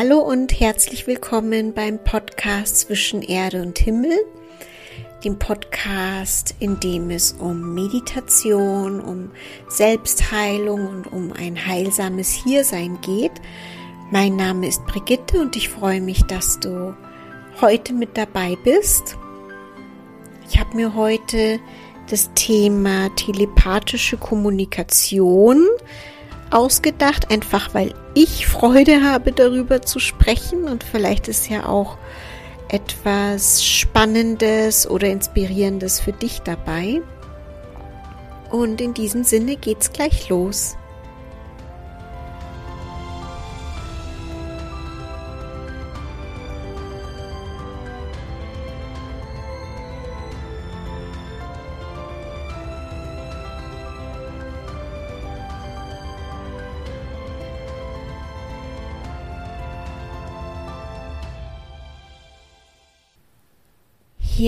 Hallo und herzlich willkommen beim Podcast zwischen Erde und Himmel, dem Podcast, in dem es um Meditation, um Selbstheilung und um ein heilsames Hiersein geht. Mein Name ist Brigitte und ich freue mich, dass du heute mit dabei bist. Ich habe mir heute das Thema telepathische Kommunikation ausgedacht, einfach weil ich Freude habe, darüber zu sprechen und vielleicht ist ja auch etwas Spannendes oder Inspirierendes für dich dabei. Und in diesem Sinne geht's gleich los.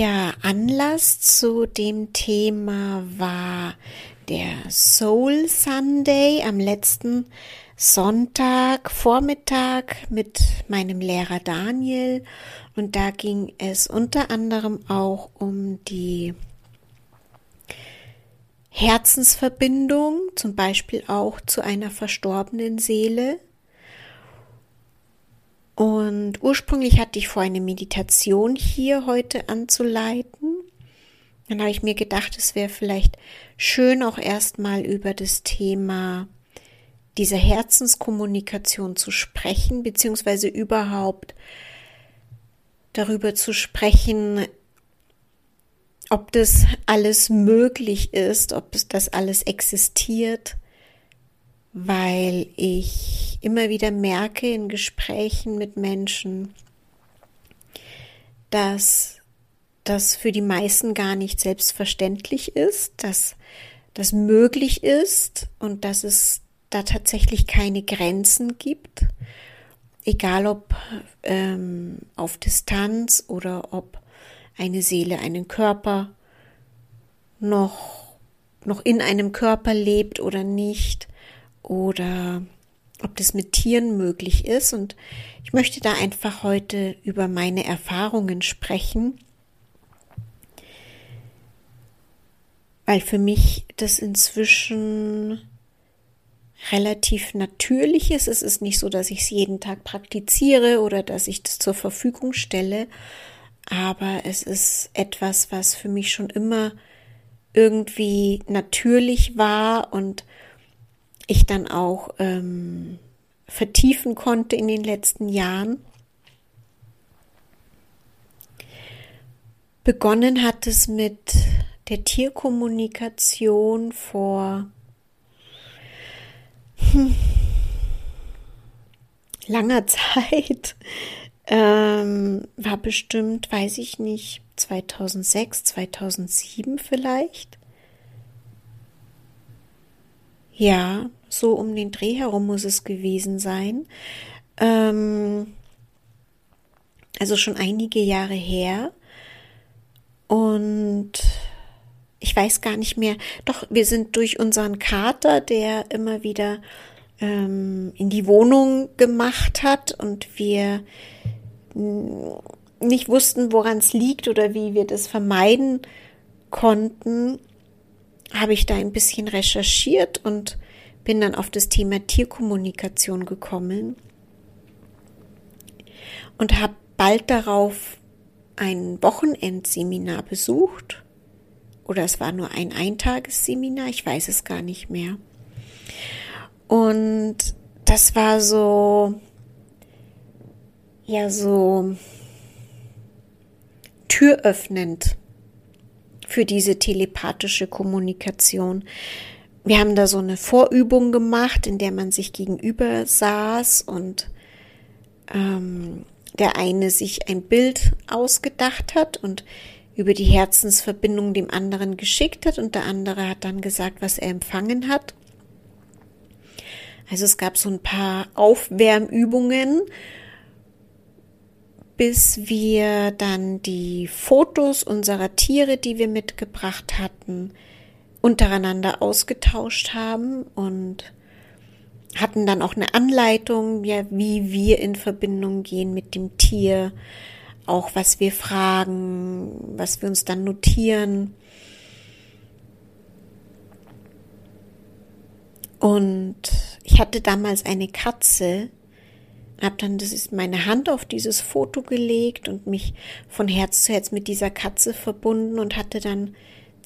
Ja, Anlass zu dem Thema war der Soul Sunday am letzten Sonntag Vormittag mit meinem Lehrer Daniel. Und da ging es unter anderem auch um die Herzensverbindung, zum Beispiel auch zu einer verstorbenen Seele und ursprünglich hatte ich vor, eine Meditation hier heute anzuleiten. Dann habe ich mir gedacht, es wäre vielleicht schön, auch erstmal über das Thema dieser Herzenskommunikation zu sprechen, beziehungsweise überhaupt darüber zu sprechen, ob das alles möglich ist, ob das alles existiert, weil ich immer wieder merke in Gesprächen mit Menschen, dass das für die meisten gar nicht selbstverständlich ist, dass das möglich ist und dass es da tatsächlich keine Grenzen gibt, egal ob ähm, auf Distanz oder ob eine Seele einen Körper noch, noch in einem Körper lebt oder nicht oder ob das mit Tieren möglich ist. Und ich möchte da einfach heute über meine Erfahrungen sprechen, weil für mich das inzwischen relativ natürlich ist. Es ist nicht so, dass ich es jeden Tag praktiziere oder dass ich das zur Verfügung stelle, aber es ist etwas, was für mich schon immer irgendwie natürlich war und ich dann auch ähm, vertiefen konnte in den letzten Jahren. Begonnen hat es mit der Tierkommunikation vor hm, langer Zeit. Ähm, war bestimmt, weiß ich nicht, 2006, 2007 vielleicht. Ja, so um den Dreh herum muss es gewesen sein. Ähm, also schon einige Jahre her. Und ich weiß gar nicht mehr. Doch, wir sind durch unseren Kater, der immer wieder ähm, in die Wohnung gemacht hat und wir nicht wussten, woran es liegt oder wie wir das vermeiden konnten, habe ich da ein bisschen recherchiert und bin dann auf das Thema Tierkommunikation gekommen und habe bald darauf ein Wochenendseminar besucht. Oder es war nur ein Eintagesseminar, ich weiß es gar nicht mehr. Und das war so, ja, so türöffnend für diese telepathische Kommunikation. Wir haben da so eine Vorübung gemacht, in der man sich gegenüber saß und ähm, der eine sich ein Bild ausgedacht hat und über die Herzensverbindung dem anderen geschickt hat und der andere hat dann gesagt, was er empfangen hat. Also es gab so ein paar Aufwärmübungen bis wir dann die Fotos unserer Tiere, die wir mitgebracht hatten, untereinander ausgetauscht haben und hatten dann auch eine Anleitung, ja, wie wir in Verbindung gehen mit dem Tier, auch was wir fragen, was wir uns dann notieren. Und ich hatte damals eine Katze, habe dann das ist meine Hand auf dieses Foto gelegt und mich von Herz zu Herz mit dieser Katze verbunden und hatte dann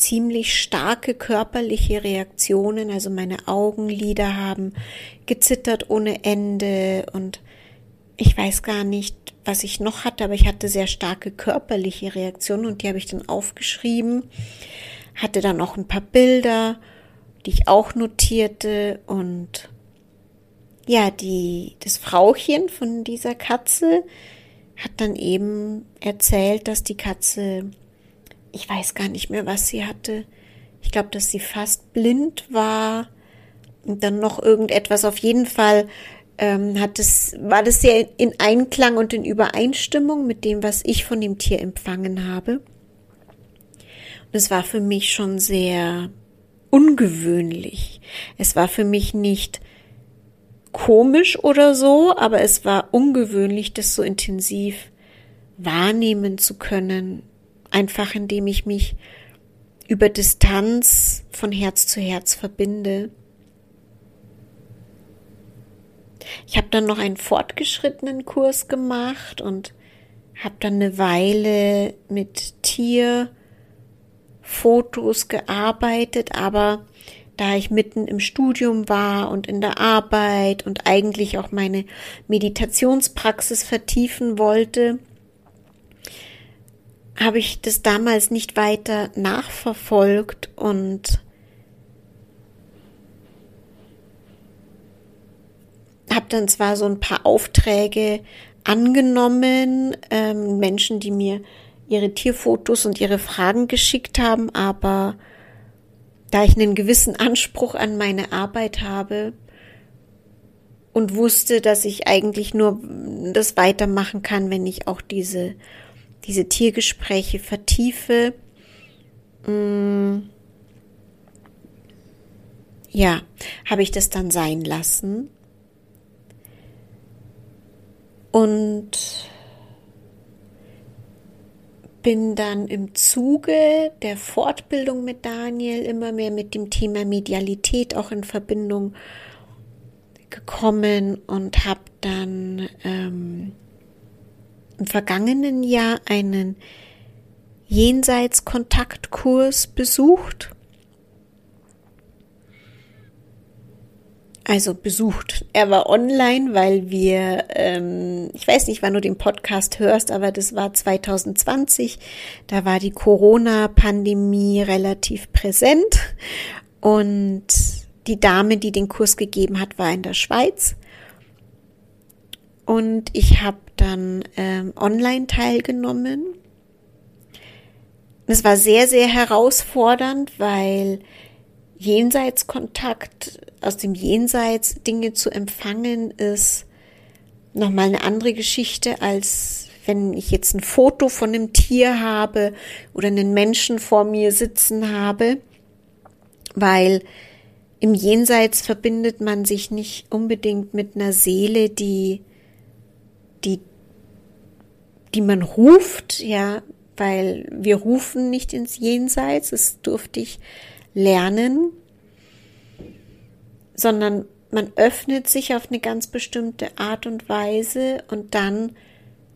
ziemlich starke körperliche Reaktionen, also meine Augenlider haben gezittert ohne Ende und ich weiß gar nicht, was ich noch hatte, aber ich hatte sehr starke körperliche Reaktionen und die habe ich dann aufgeschrieben, hatte dann noch ein paar Bilder, die ich auch notierte und ja, die, das Frauchen von dieser Katze hat dann eben erzählt, dass die Katze, ich weiß gar nicht mehr, was sie hatte. Ich glaube, dass sie fast blind war und dann noch irgendetwas. Auf jeden Fall ähm, hat es, war das sehr in Einklang und in Übereinstimmung mit dem, was ich von dem Tier empfangen habe. Und es war für mich schon sehr ungewöhnlich. Es war für mich nicht komisch oder so, aber es war ungewöhnlich, das so intensiv wahrnehmen zu können, einfach indem ich mich über Distanz von Herz zu Herz verbinde. Ich habe dann noch einen fortgeschrittenen Kurs gemacht und habe dann eine Weile mit Tierfotos gearbeitet, aber da ich mitten im Studium war und in der Arbeit und eigentlich auch meine Meditationspraxis vertiefen wollte, habe ich das damals nicht weiter nachverfolgt und habe dann zwar so ein paar Aufträge angenommen, ähm, Menschen, die mir ihre Tierfotos und ihre Fragen geschickt haben, aber da ich einen gewissen Anspruch an meine Arbeit habe und wusste, dass ich eigentlich nur das weitermachen kann, wenn ich auch diese, diese Tiergespräche vertiefe. Mm, ja, habe ich das dann sein lassen. Und bin dann im Zuge der Fortbildung mit Daniel immer mehr mit dem Thema Medialität auch in Verbindung gekommen und habe dann ähm, im vergangenen Jahr einen Jenseitskontaktkurs besucht also besucht. Er war online, weil wir, ähm, ich weiß nicht, wann du den Podcast hörst, aber das war 2020. Da war die Corona-Pandemie relativ präsent und die Dame, die den Kurs gegeben hat, war in der Schweiz. Und ich habe dann ähm, online teilgenommen. Es war sehr, sehr herausfordernd, weil Jenseitskontakt, aus dem Jenseits Dinge zu empfangen, ist nochmal eine andere Geschichte, als wenn ich jetzt ein Foto von einem Tier habe oder einen Menschen vor mir sitzen habe, weil im Jenseits verbindet man sich nicht unbedingt mit einer Seele, die, die, die man ruft, ja, weil wir rufen nicht ins Jenseits, das durfte ich lernen, sondern man öffnet sich auf eine ganz bestimmte Art und Weise und dann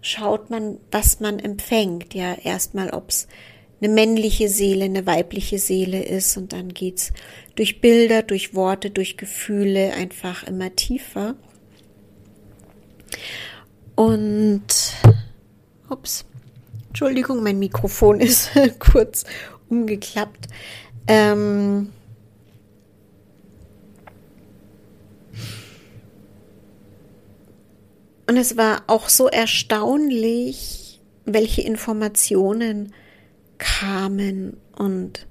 schaut man, was man empfängt. Ja, erstmal, ob es eine männliche Seele, eine weibliche Seele ist und dann geht's durch Bilder, durch Worte, durch Gefühle einfach immer tiefer. Und ups, Entschuldigung, mein Mikrofon ist kurz umgeklappt. Ähm, und es war auch so erstaunlich, welche Informationen kamen. Und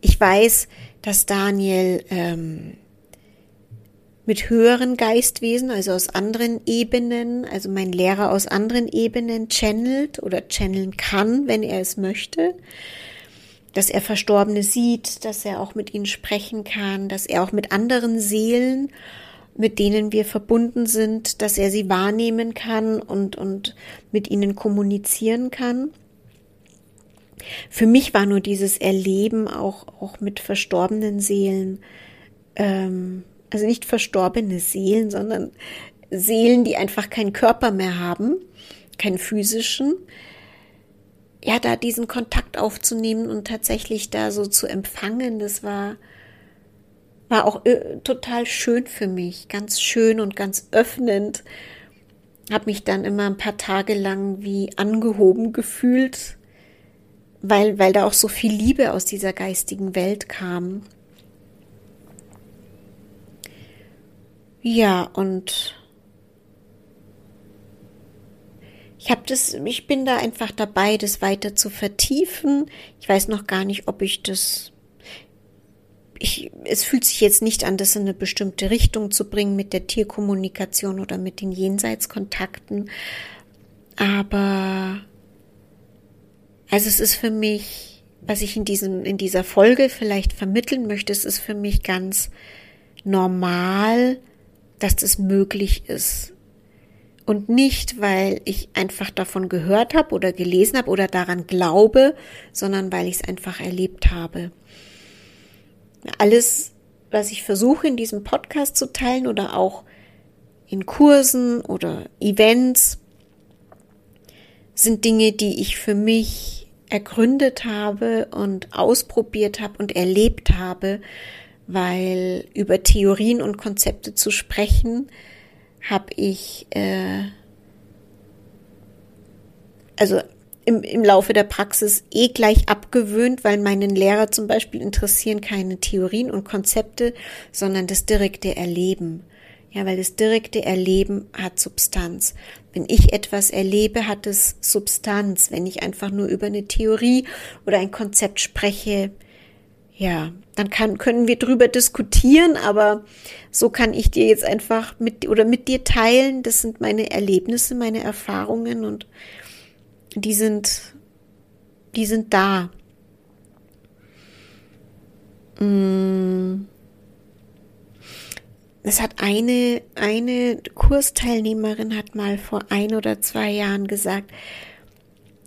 ich weiß, dass Daniel ähm, mit höheren Geistwesen, also aus anderen Ebenen, also mein Lehrer aus anderen Ebenen channelt oder channeln kann, wenn er es möchte dass er Verstorbene sieht, dass er auch mit ihnen sprechen kann, dass er auch mit anderen Seelen mit denen wir verbunden sind, dass er sie wahrnehmen kann und, und mit ihnen kommunizieren kann. Für mich war nur dieses Erleben auch, auch mit verstorbenen Seelen, ähm, also nicht verstorbene Seelen, sondern Seelen, die einfach keinen Körper mehr haben, keinen physischen, ja, da diesen Kontakt aufzunehmen und tatsächlich da so zu empfangen, das war, war auch äh, total schön für mich, ganz schön und ganz öffnend. Hab mich dann immer ein paar Tage lang wie angehoben gefühlt, weil, weil da auch so viel Liebe aus dieser geistigen Welt kam. Ja, und ich habe das, ich bin da einfach dabei, das weiter zu vertiefen. Ich weiß noch gar nicht, ob ich das. Ich, es fühlt sich jetzt nicht an, das in eine bestimmte Richtung zu bringen mit der Tierkommunikation oder mit den Jenseitskontakten. Aber also es ist für mich, was ich in diesem, in dieser Folge vielleicht vermitteln möchte, es ist für mich ganz normal, dass das möglich ist. Und nicht, weil ich einfach davon gehört habe oder gelesen habe oder daran glaube, sondern weil ich es einfach erlebt habe. Alles, was ich versuche in diesem Podcast zu teilen oder auch in Kursen oder Events, sind Dinge, die ich für mich ergründet habe und ausprobiert habe und erlebt habe, weil über Theorien und Konzepte zu sprechen, habe ich äh, also im, im Laufe der Praxis eh gleich abgewöhnt, weil meinen Lehrer zum Beispiel interessieren keine Theorien und Konzepte, sondern das direkte Erleben. Ja, weil das direkte Erleben hat Substanz. Wenn ich etwas erlebe, hat es Substanz. Wenn ich einfach nur über eine Theorie oder ein Konzept spreche, ja, dann kann, können wir drüber diskutieren, aber so kann ich dir jetzt einfach mit oder mit dir teilen. Das sind meine Erlebnisse, meine Erfahrungen und die sind, die sind da. Mm. Es hat eine, eine Kursteilnehmerin hat mal vor ein oder zwei Jahren gesagt,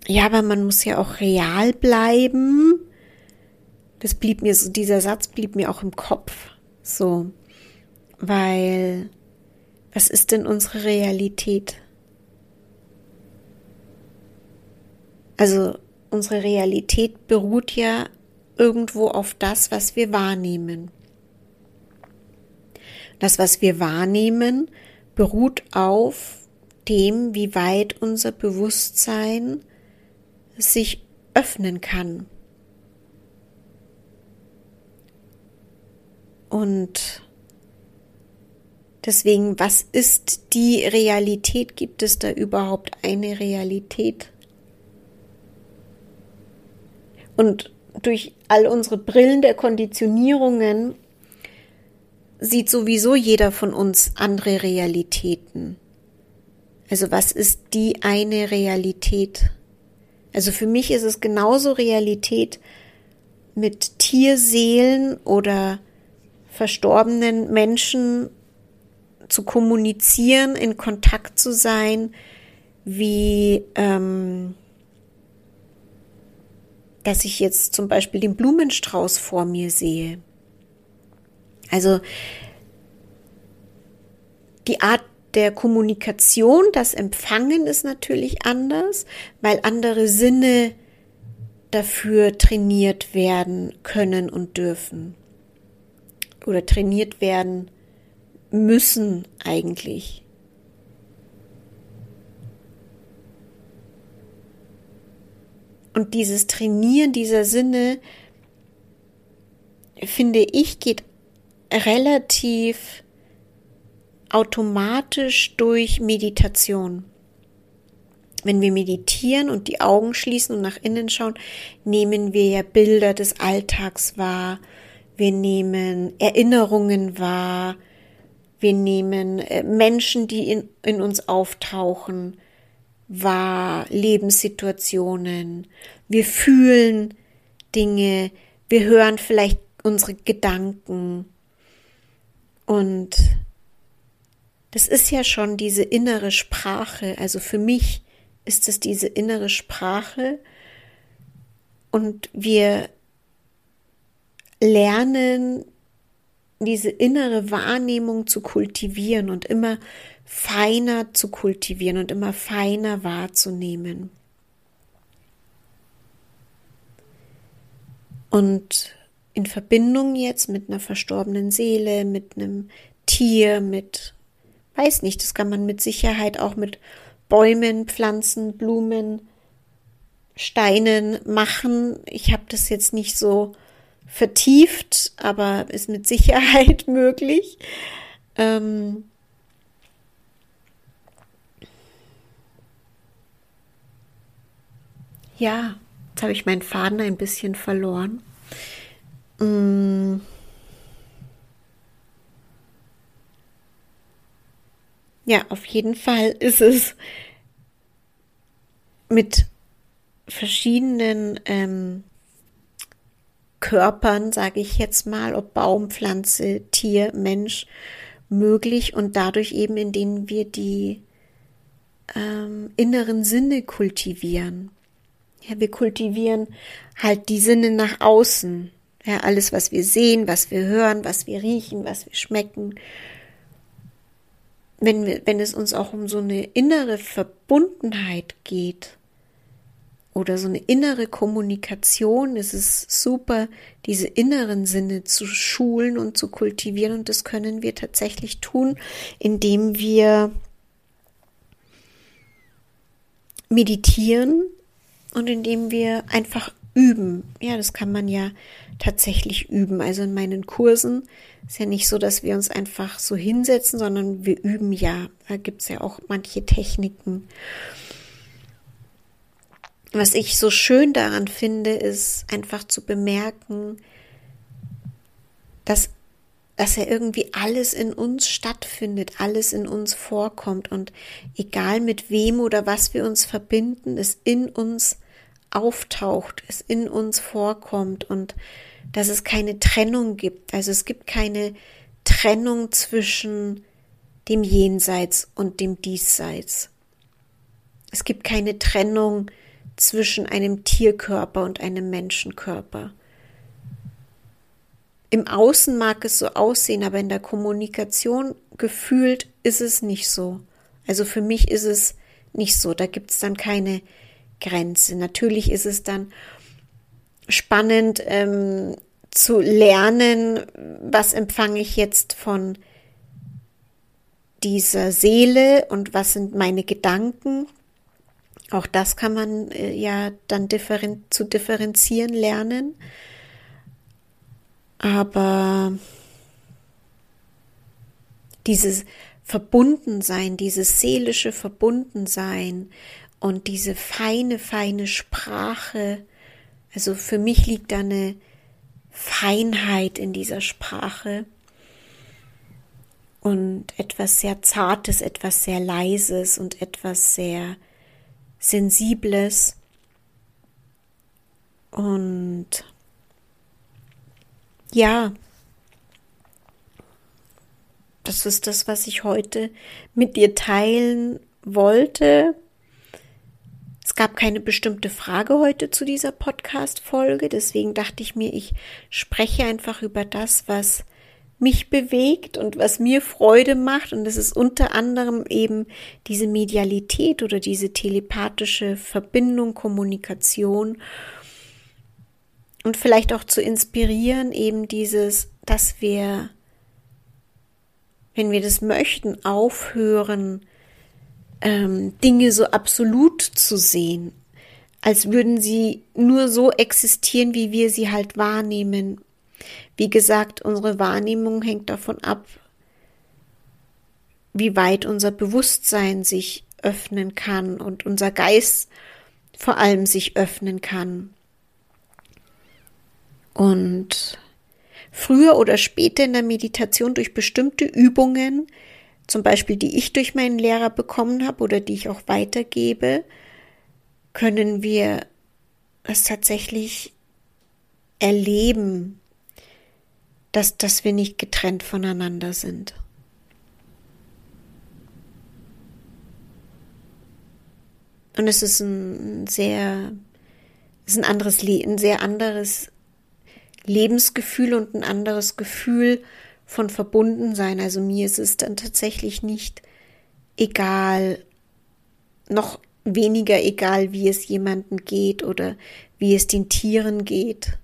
ja, aber man muss ja auch real bleiben das blieb mir so, dieser Satz blieb mir auch im Kopf. So, weil, was ist denn unsere Realität? Also, unsere Realität beruht ja irgendwo auf das, was wir wahrnehmen. Das, was wir wahrnehmen, beruht auf dem, wie weit unser Bewusstsein sich öffnen kann. Und deswegen, was ist die Realität? Gibt es da überhaupt eine Realität? Und durch all unsere Brillen der Konditionierungen sieht sowieso jeder von uns andere Realitäten. Also was ist die eine Realität? Also für mich ist es genauso Realität mit Tierseelen oder verstorbenen Menschen zu kommunizieren, in Kontakt zu sein, wie ähm, dass ich jetzt zum Beispiel den Blumenstrauß vor mir sehe. Also die Art der Kommunikation, das Empfangen ist natürlich anders, weil andere Sinne dafür trainiert werden können und dürfen oder trainiert werden müssen eigentlich. Und dieses Trainieren dieser Sinne, finde ich, geht relativ automatisch durch Meditation. Wenn wir meditieren und die Augen schließen und nach innen schauen, nehmen wir ja Bilder des Alltags wahr wir nehmen Erinnerungen wahr, wir nehmen äh, Menschen, die in, in uns auftauchen, wahr, Lebenssituationen, wir fühlen Dinge, wir hören vielleicht unsere Gedanken. Und das ist ja schon diese innere Sprache. Also für mich ist es diese innere Sprache. Und wir lernen diese innere Wahrnehmung zu kultivieren und immer feiner zu kultivieren und immer feiner wahrzunehmen. Und in Verbindung jetzt mit einer verstorbenen Seele, mit einem Tier, mit, weiß nicht, das kann man mit Sicherheit auch mit Bäumen, Pflanzen, Blumen, Steinen machen. Ich habe das jetzt nicht so vertieft, aber ist mit Sicherheit möglich. Ähm ja, jetzt habe ich meinen Faden ein bisschen verloren. Mm. Ja, auf jeden Fall ist es mit verschiedenen ähm, Körpern, sage ich jetzt mal, ob Baum, Pflanze, Tier, Mensch, möglich und dadurch eben, indem wir die ähm, inneren Sinne kultivieren. Ja, wir kultivieren halt die Sinne nach außen. Ja, alles, was wir sehen, was wir hören, was wir riechen, was wir schmecken. Wenn, wir, wenn es uns auch um so eine innere Verbundenheit geht, oder so eine innere Kommunikation ist es super, diese inneren Sinne zu schulen und zu kultivieren. Und das können wir tatsächlich tun, indem wir meditieren und indem wir einfach üben. Ja, das kann man ja tatsächlich üben. Also in meinen Kursen ist ja nicht so, dass wir uns einfach so hinsetzen, sondern wir üben ja. Da gibt es ja auch manche Techniken. Was ich so schön daran finde, ist einfach zu bemerken, dass, dass ja irgendwie alles in uns stattfindet, alles in uns vorkommt und egal mit wem oder was wir uns verbinden, es in uns auftaucht, es in uns vorkommt und dass es keine Trennung gibt. Also es gibt keine Trennung zwischen dem Jenseits und dem Diesseits. Es gibt keine Trennung zwischen einem Tierkörper und einem Menschenkörper. Im Außen mag es so aussehen, aber in der Kommunikation gefühlt ist es nicht so. Also für mich ist es nicht so. Da gibt es dann keine Grenze. Natürlich ist es dann spannend ähm, zu lernen, was empfange ich jetzt von dieser Seele und was sind meine Gedanken auch das kann man äh, ja dann differen zu differenzieren lernen. Aber dieses Verbundensein, dieses seelische Verbundensein und diese feine, feine Sprache, also für mich liegt da eine Feinheit in dieser Sprache und etwas sehr Zartes, etwas sehr Leises und etwas sehr Sensibles und ja, das ist das, was ich heute mit dir teilen wollte. Es gab keine bestimmte Frage heute zu dieser Podcast-Folge, deswegen dachte ich mir, ich spreche einfach über das, was mich bewegt und was mir Freude macht. Und es ist unter anderem eben diese Medialität oder diese telepathische Verbindung, Kommunikation. Und vielleicht auch zu inspirieren, eben dieses, dass wir, wenn wir das möchten, aufhören, ähm, Dinge so absolut zu sehen, als würden sie nur so existieren, wie wir sie halt wahrnehmen wie gesagt, unsere Wahrnehmung hängt davon ab, wie weit unser Bewusstsein sich öffnen kann und unser Geist vor allem sich öffnen kann. Und früher oder später in der Meditation durch bestimmte Übungen, zum Beispiel die ich durch meinen Lehrer bekommen habe oder die ich auch weitergebe, können wir es tatsächlich erleben, dass, dass wir nicht getrennt voneinander sind. Und es ist ein sehr, ist ein anderes, ein sehr anderes Lebensgefühl und ein anderes Gefühl von Verbundensein. Also mir ist es dann tatsächlich nicht egal, noch weniger egal, wie es jemandem geht oder wie es den Tieren geht.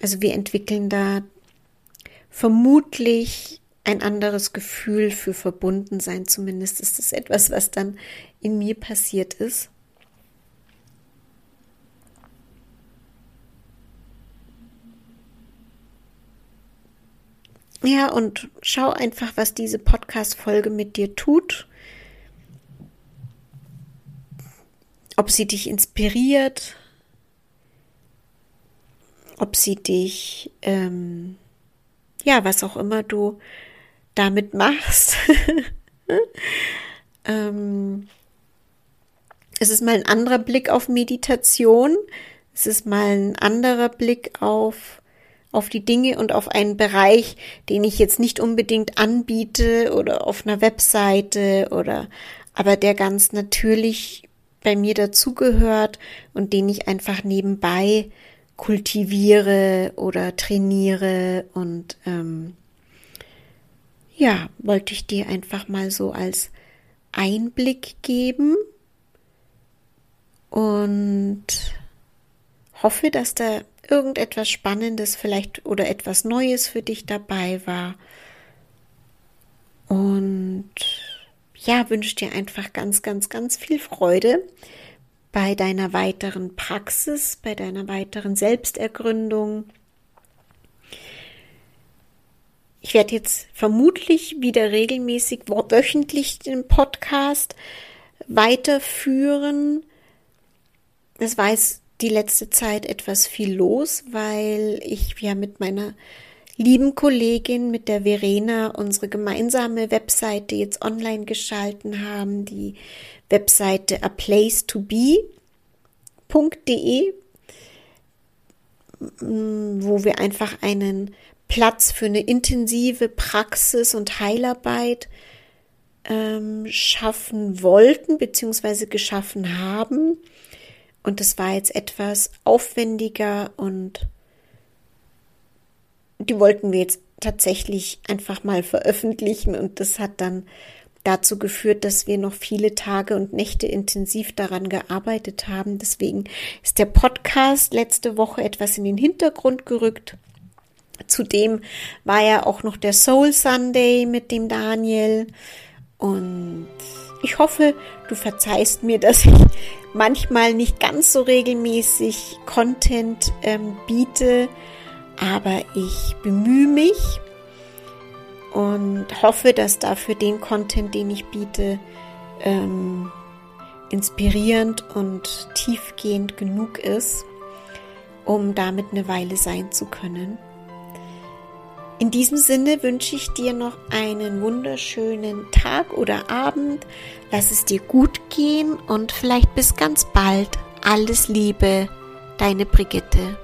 Also wir entwickeln da vermutlich ein anderes Gefühl für Verbundensein. Zumindest ist es etwas, was dann in mir passiert ist. Ja, und schau einfach, was diese Podcast-Folge mit dir tut. Ob sie dich inspiriert, ob sie dich, ähm, ja, was auch immer du damit machst. ähm, es ist mal ein anderer Blick auf Meditation. Es ist mal ein anderer Blick auf, auf die Dinge und auf einen Bereich, den ich jetzt nicht unbedingt anbiete oder auf einer Webseite oder, aber der ganz natürlich bei mir dazugehört und den ich einfach nebenbei kultiviere oder trainiere und ähm, ja, wollte ich dir einfach mal so als Einblick geben und hoffe, dass da irgendetwas Spannendes vielleicht oder etwas Neues für dich dabei war. Und ja, wünsche dir einfach ganz, ganz, ganz viel Freude bei deiner weiteren Praxis, bei deiner weiteren Selbstergründung. Ich werde jetzt vermutlich wieder regelmäßig wöchentlich den Podcast weiterführen. Es war jetzt die letzte Zeit etwas viel los, weil ich ja mit meiner lieben Kollegin, mit der Verena, unsere gemeinsame Webseite jetzt online geschalten haben, die Webseite a place to be.de, wo wir einfach einen Platz für eine intensive Praxis und Heilarbeit ähm, schaffen wollten bzw. geschaffen haben. Und das war jetzt etwas aufwendiger und die wollten wir jetzt tatsächlich einfach mal veröffentlichen und das hat dann dazu geführt, dass wir noch viele Tage und Nächte intensiv daran gearbeitet haben. Deswegen ist der Podcast letzte Woche etwas in den Hintergrund gerückt. Zudem war ja auch noch der Soul Sunday mit dem Daniel und ich hoffe, du verzeihst mir, dass ich manchmal nicht ganz so regelmäßig Content ähm, biete, aber ich bemühe mich und hoffe, dass dafür den Content, den ich biete, ähm, inspirierend und tiefgehend genug ist, um damit eine Weile sein zu können. In diesem Sinne wünsche ich dir noch einen wunderschönen Tag oder Abend. Lass es dir gut gehen und vielleicht bis ganz bald. Alles Liebe, deine Brigitte.